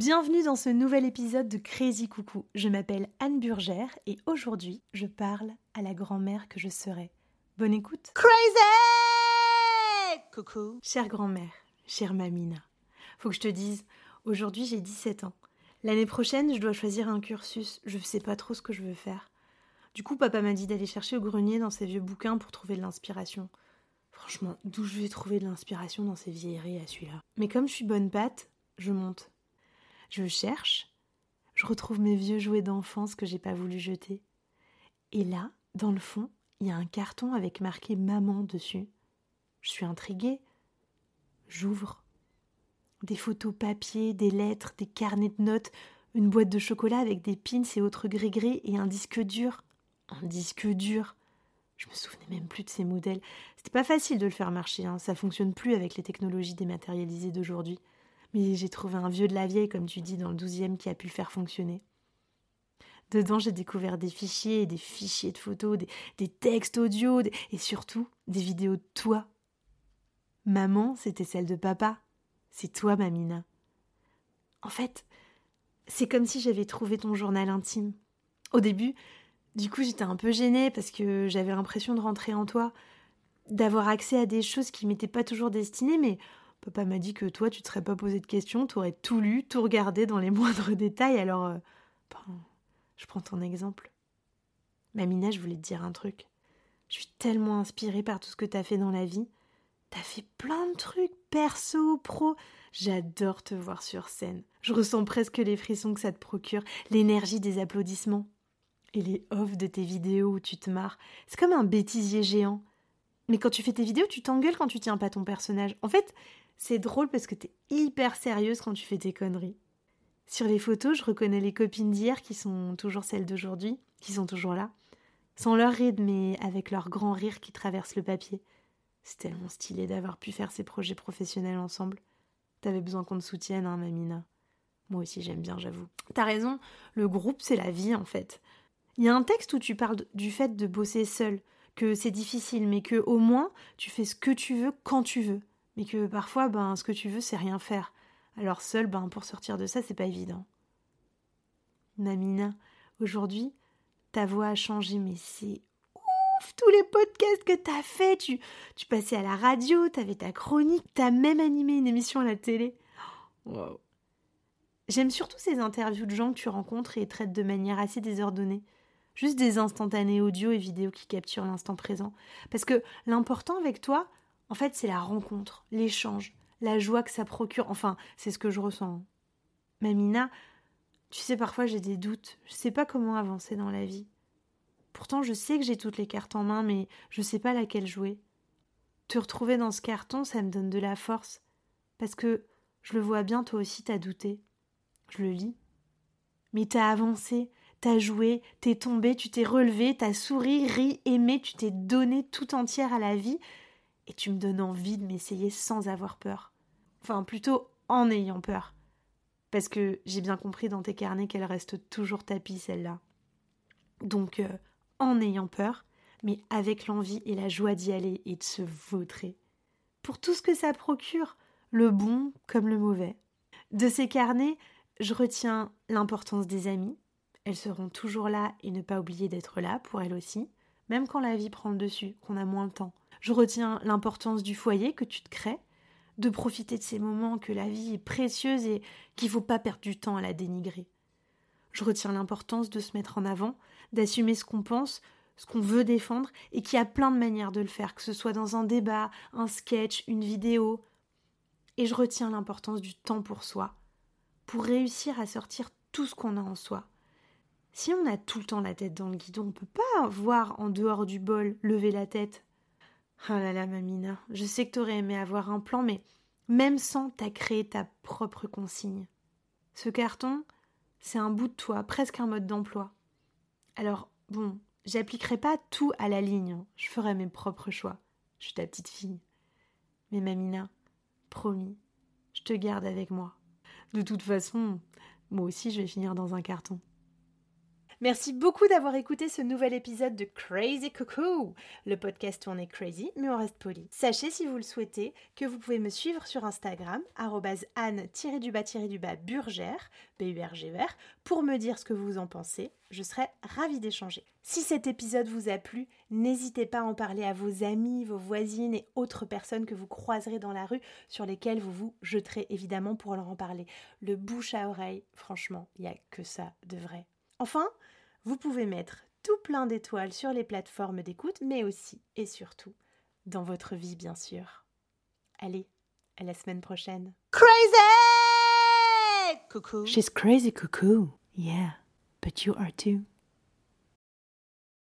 Bienvenue dans ce nouvel épisode de Crazy Coucou. Je m'appelle Anne Burgère et aujourd'hui je parle à la grand-mère que je serai. Bonne écoute. Crazy Coucou. Chère grand-mère, chère Mamina, faut que je te dise, aujourd'hui j'ai 17 ans. L'année prochaine, je dois choisir un cursus. Je ne sais pas trop ce que je veux faire. Du coup, papa m'a dit d'aller chercher au grenier dans ses vieux bouquins pour trouver de l'inspiration. Franchement, d'où je vais trouver de l'inspiration dans ces vieilleries à celui-là? Mais comme je suis bonne patte, je monte. Je cherche, je retrouve mes vieux jouets d'enfance que j'ai pas voulu jeter. Et là, dans le fond, il y a un carton avec marqué maman dessus. Je suis intriguée. J'ouvre. Des photos papier, des lettres, des carnets de notes, une boîte de chocolat avec des pins et autres gris-gris et un disque dur. Un disque dur. Je me souvenais même plus de ces modèles. C'était pas facile de le faire marcher, hein. ça fonctionne plus avec les technologies dématérialisées d'aujourd'hui mais j'ai trouvé un vieux de la vieille, comme tu dis, dans le douzième qui a pu le faire fonctionner. Dedans, j'ai découvert des fichiers, des fichiers de photos, des, textes audio, et surtout des vidéos de toi. Maman, c'était celle de papa. C'est toi, Mamina. En fait, c'est comme si j'avais trouvé ton journal intime. Au début, du coup, j'étais un peu gênée parce que j'avais l'impression de rentrer en toi, d'avoir accès à des choses qui m'étaient pas toujours destinées, mais Papa m'a dit que toi, tu te serais pas posé de questions, tu aurais tout lu, tout regardé dans les moindres détails, alors euh, ben, je prends ton exemple. Mamina, je voulais te dire un truc. Je suis tellement inspirée par tout ce que tu as fait dans la vie. T'as fait plein de trucs, perso, pro. J'adore te voir sur scène. Je ressens presque les frissons que ça te procure, l'énergie des applaudissements. Et les offs de tes vidéos où tu te marres. C'est comme un bêtisier géant. Mais quand tu fais tes vidéos, tu t'engueules quand tu tiens pas ton personnage. En fait, c'est drôle parce que t'es hyper sérieuse quand tu fais tes conneries. Sur les photos, je reconnais les copines d'hier qui sont toujours celles d'aujourd'hui, qui sont toujours là, sans leur rythme mais avec leur grand rire qui traverse le papier. C'est tellement stylé d'avoir pu faire ces projets professionnels ensemble. T'avais besoin qu'on te soutienne, hein, Mamina. Moi aussi, j'aime bien, j'avoue. T'as raison, le groupe, c'est la vie, en fait. Il y a un texte où tu parles du fait de bosser seul, que c'est difficile, mais que au moins, tu fais ce que tu veux quand tu veux mais que parfois, ben, ce que tu veux, c'est rien faire. Alors seul, ben, pour sortir de ça, c'est pas évident. Namina, aujourd'hui, ta voix a changé, mais c'est ouf tous les podcasts que t'as fait. Tu, tu passais à la radio, t'avais ta chronique, t'as même animé une émission à la télé. Wow. J'aime surtout ces interviews de gens que tu rencontres et traites de manière assez désordonnée. Juste des instantanés audio et vidéo qui capturent l'instant présent. Parce que l'important avec toi, en fait, c'est la rencontre, l'échange, la joie que ça procure. Enfin, c'est ce que je ressens. Mamina, tu sais, parfois j'ai des doutes. Je sais pas comment avancer dans la vie. Pourtant, je sais que j'ai toutes les cartes en main, mais je sais pas laquelle jouer. Te retrouver dans ce carton, ça me donne de la force. Parce que je le vois bien, toi aussi, t'as douté. Je le lis. Mais t'as avancé, t'as joué, t'es tombé, tu t'es relevé, t'as souri, ri, aimé, tu t'es donné tout entière à la vie, et tu me donnes envie de m'essayer sans avoir peur. Enfin, plutôt en ayant peur. Parce que j'ai bien compris dans tes carnets qu'elle reste toujours tapis, celle-là. Donc, euh, en ayant peur, mais avec l'envie et la joie d'y aller et de se vautrer. Pour tout ce que ça procure, le bon comme le mauvais. De ces carnets, je retiens l'importance des amis. Elles seront toujours là et ne pas oublier d'être là pour elles aussi, même quand la vie prend le dessus, qu'on a moins de temps. Je retiens l'importance du foyer que tu te crées, de profiter de ces moments que la vie est précieuse et qu'il ne faut pas perdre du temps à la dénigrer. Je retiens l'importance de se mettre en avant, d'assumer ce qu'on pense, ce qu'on veut défendre, et qu'il y a plein de manières de le faire, que ce soit dans un débat, un sketch, une vidéo. Et je retiens l'importance du temps pour soi, pour réussir à sortir tout ce qu'on a en soi. Si on a tout le temps la tête dans le guidon, on peut pas voir en dehors du bol, lever la tête, Oh là là, Mamina, je sais que t'aurais aimé avoir un plan, mais même sans, t'as créé ta propre consigne. Ce carton, c'est un bout de toi, presque un mode d'emploi. Alors, bon, j'appliquerai pas tout à la ligne, je ferai mes propres choix. Je suis ta petite fille. Mais Mamina, promis, je te garde avec moi. De toute façon, moi aussi je vais finir dans un carton. Merci beaucoup d'avoir écouté ce nouvel épisode de Crazy Cuckoo. Le podcast tourné crazy, mais on reste poli. Sachez, si vous le souhaitez, que vous pouvez me suivre sur Instagram, anne-du-burgère, B-U-R-G-E-R, pour me dire ce que vous en pensez. Je serai ravie d'échanger. Si cet épisode vous a plu, n'hésitez pas à en parler à vos amis, vos voisines et autres personnes que vous croiserez dans la rue, sur lesquelles vous vous jeterez évidemment pour leur en parler. Le bouche à oreille, franchement, il n'y a que ça de vrai. Enfin, vous pouvez mettre tout plein d'étoiles sur les plateformes d'écoute, mais aussi et surtout dans votre vie, bien sûr. Allez, à la semaine prochaine. Crazy! Cuckoo. She's crazy cuckoo. Yeah, but you are too.